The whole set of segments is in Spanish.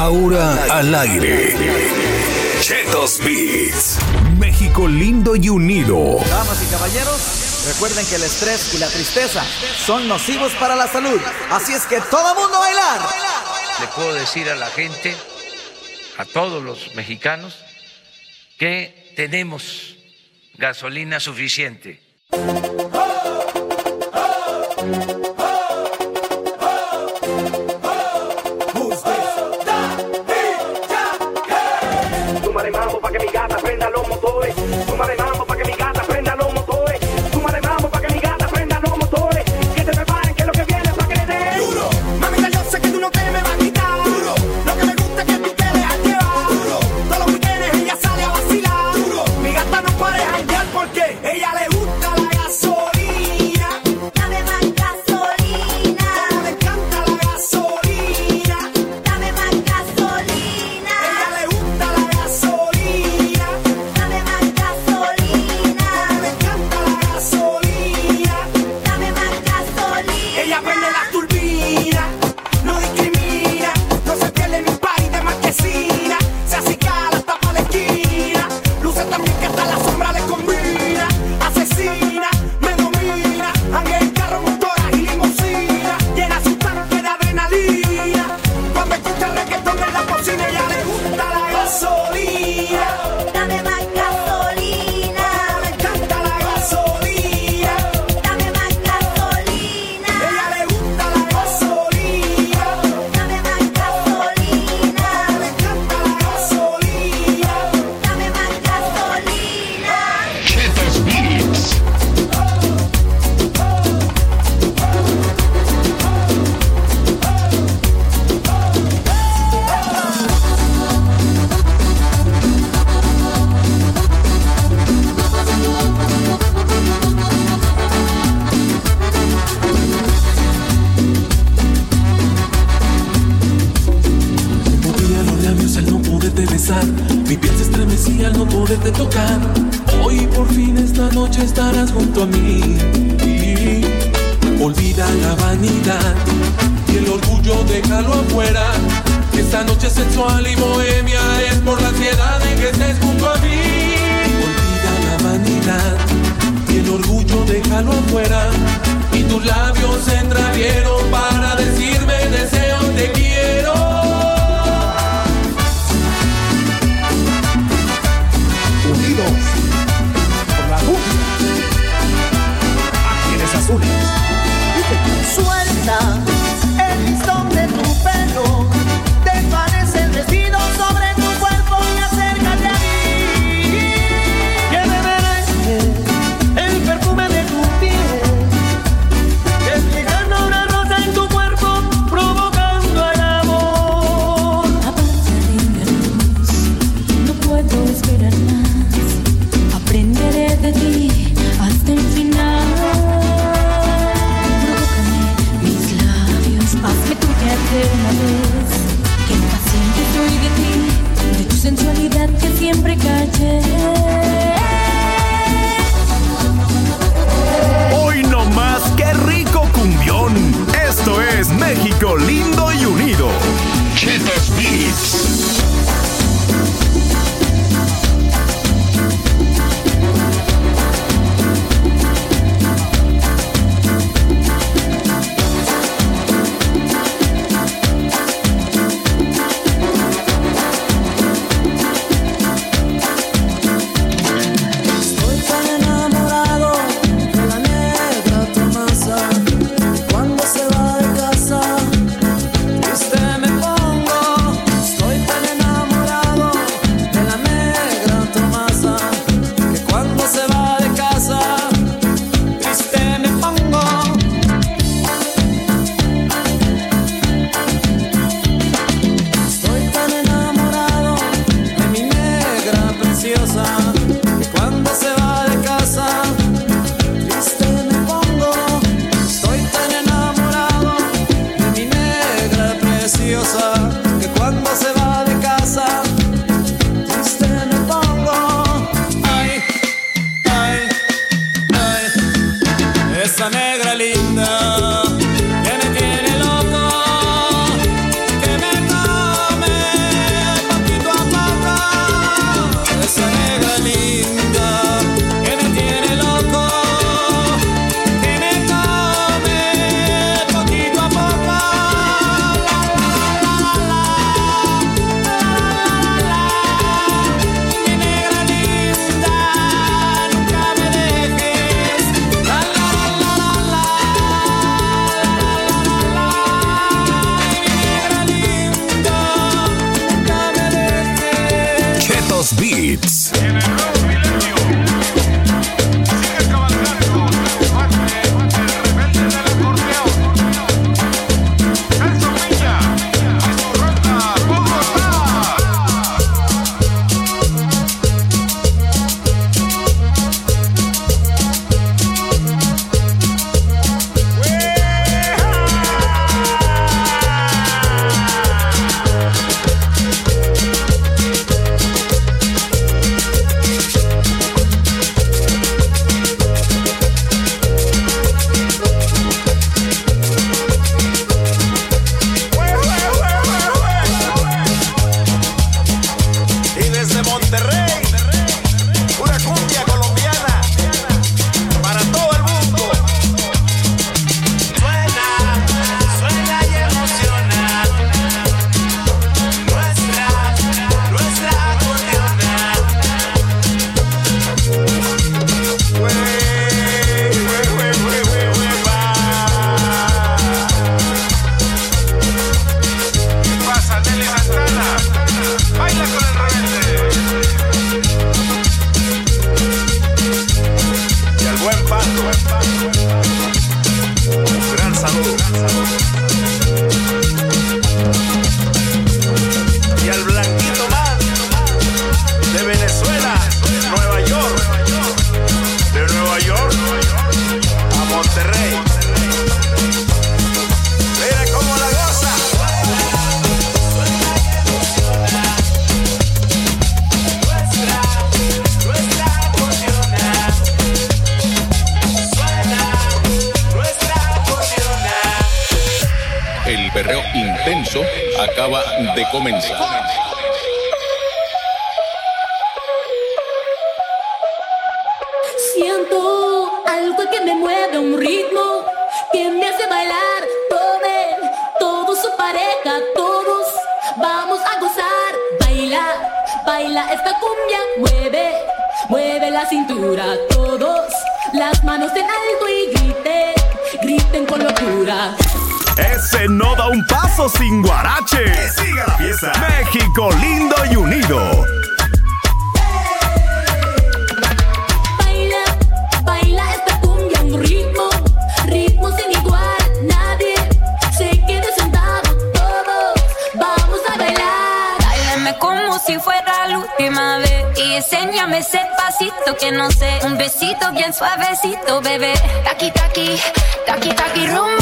Ahora al aire. Chetos Beats. México lindo y unido. Damas y caballeros, recuerden que el estrés y la tristeza son nocivos para la salud. Así es que todo mundo bailar. Le puedo decir a la gente, a todos los mexicanos, que tenemos gasolina suficiente. Oh, oh. déjalo afuera. Esta noche sensual y bohemia es por la ansiedad de que estés junto a mí. Olvida la vanidad y el orgullo, déjalo afuera. Y tus labios se entreabrieron para decirme deseo, te quiero. por la cumbia. Azules. Suelta Violín Beats. A gozar. Baila, baila esta cumbia, mueve, mueve la cintura. Todos las manos en alto y griten, griten con locura. Ese no da un paso sin guarache. Que siga la fiesta. México lindo y unido. Baila, baila esta cumbia, un ritmo, ritmo sin igual. Nadie se quede sentado, todos vamos a bailar. Báilame como si fuera la última vez Y enséñame ese pasito que no sé Un besito bien suavecito, bebé Taki, taki, taki, taki, rumba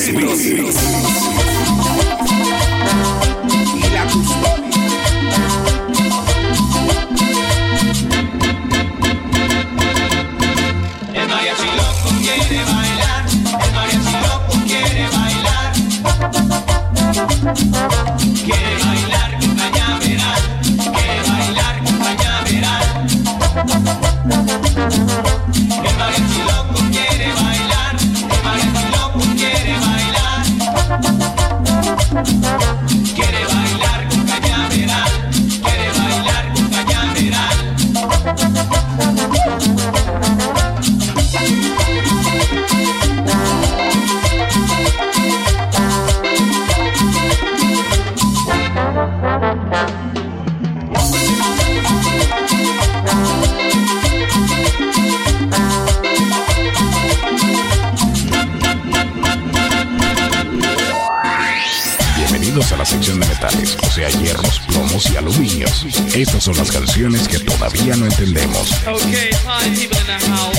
Chetos Estas son las canciones que todavía no entendemos. Okay, party people in the house.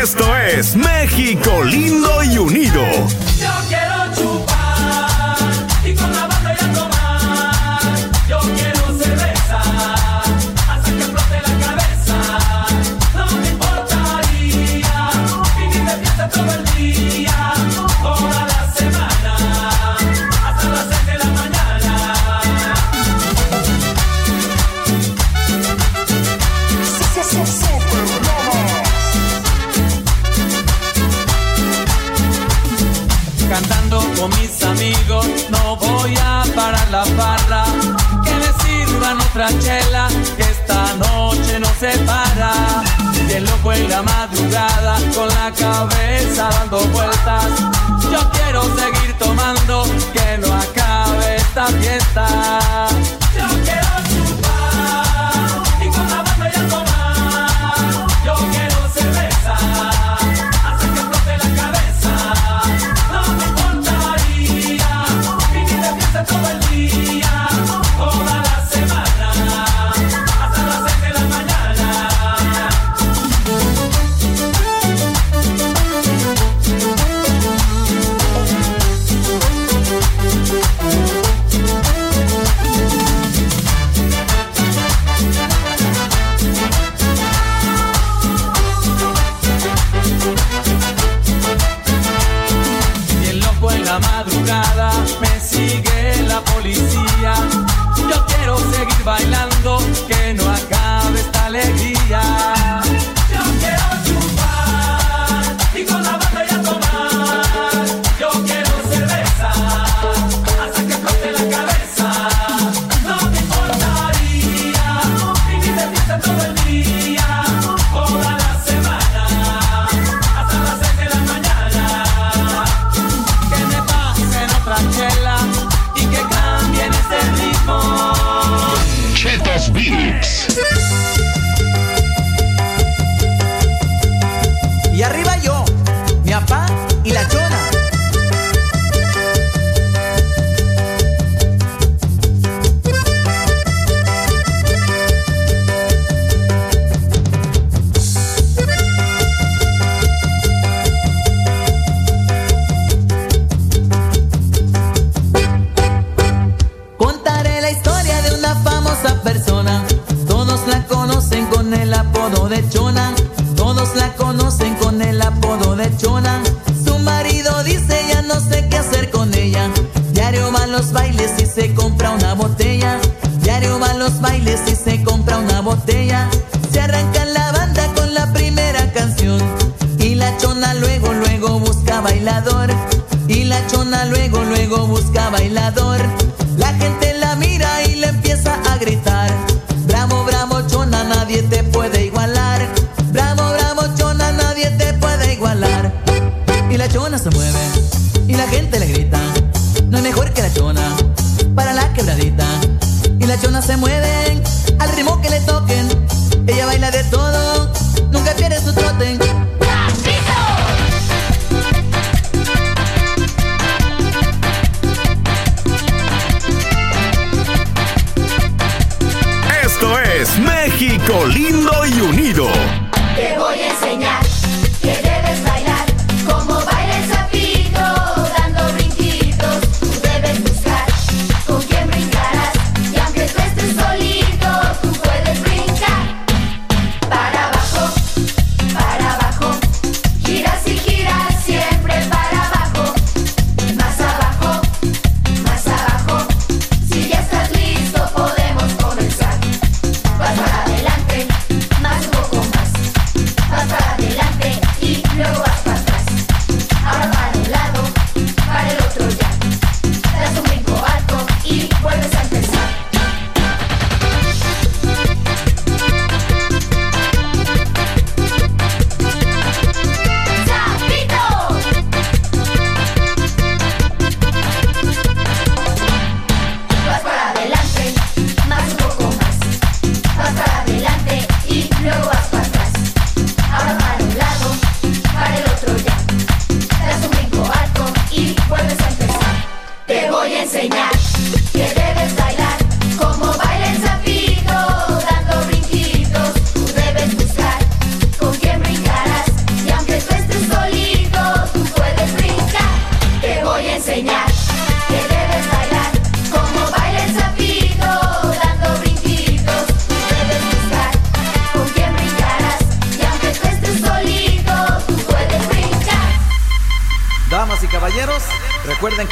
Esto es México lindo y unido. Yo quiero chupar que esta noche no se para. Bien loco en la madrugada, con la cabeza dando vueltas. Yo quiero seguir tomando, que no acabe esta fiesta. se compra una botella, se arranca la banda con la primera canción. Y la chona luego, luego busca bailador. Y la chona luego, luego busca bailador.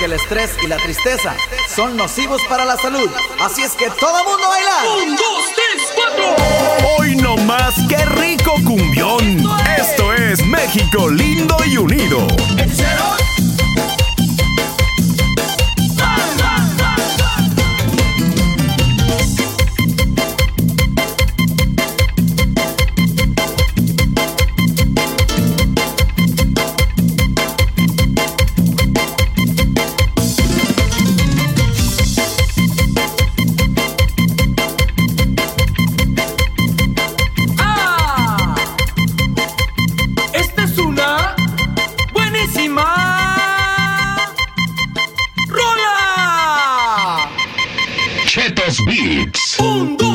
el estrés y la tristeza son nocivos para la salud. Así es que todo mundo baila. Un, dos, tres, cuatro. Hoy no más, qué rico cumbión. Esto es, México lindo y unido. El Fundo!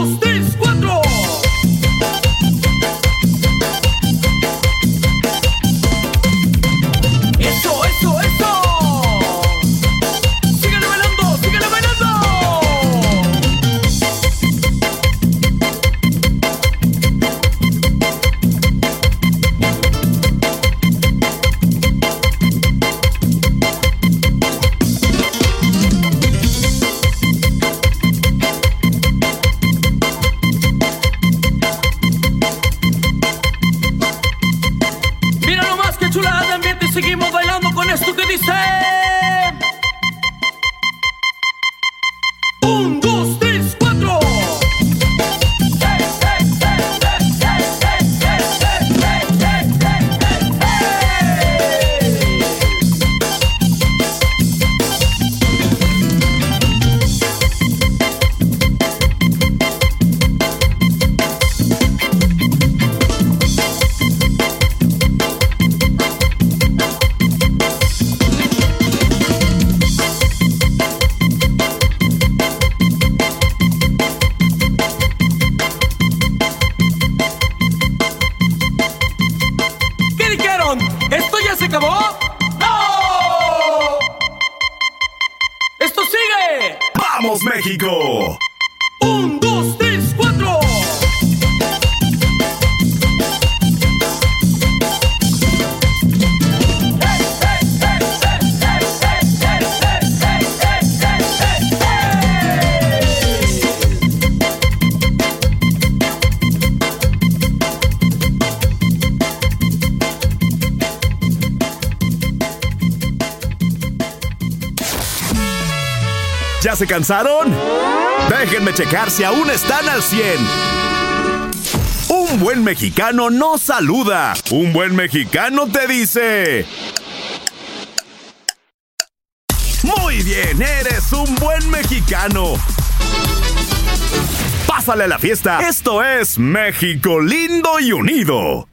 ¿Ya se cansaron? Déjenme checar si aún están al 100. Un buen mexicano no saluda. Un buen mexicano te dice... Muy bien, eres un buen mexicano. Pásale a la fiesta. Esto es México lindo y unido.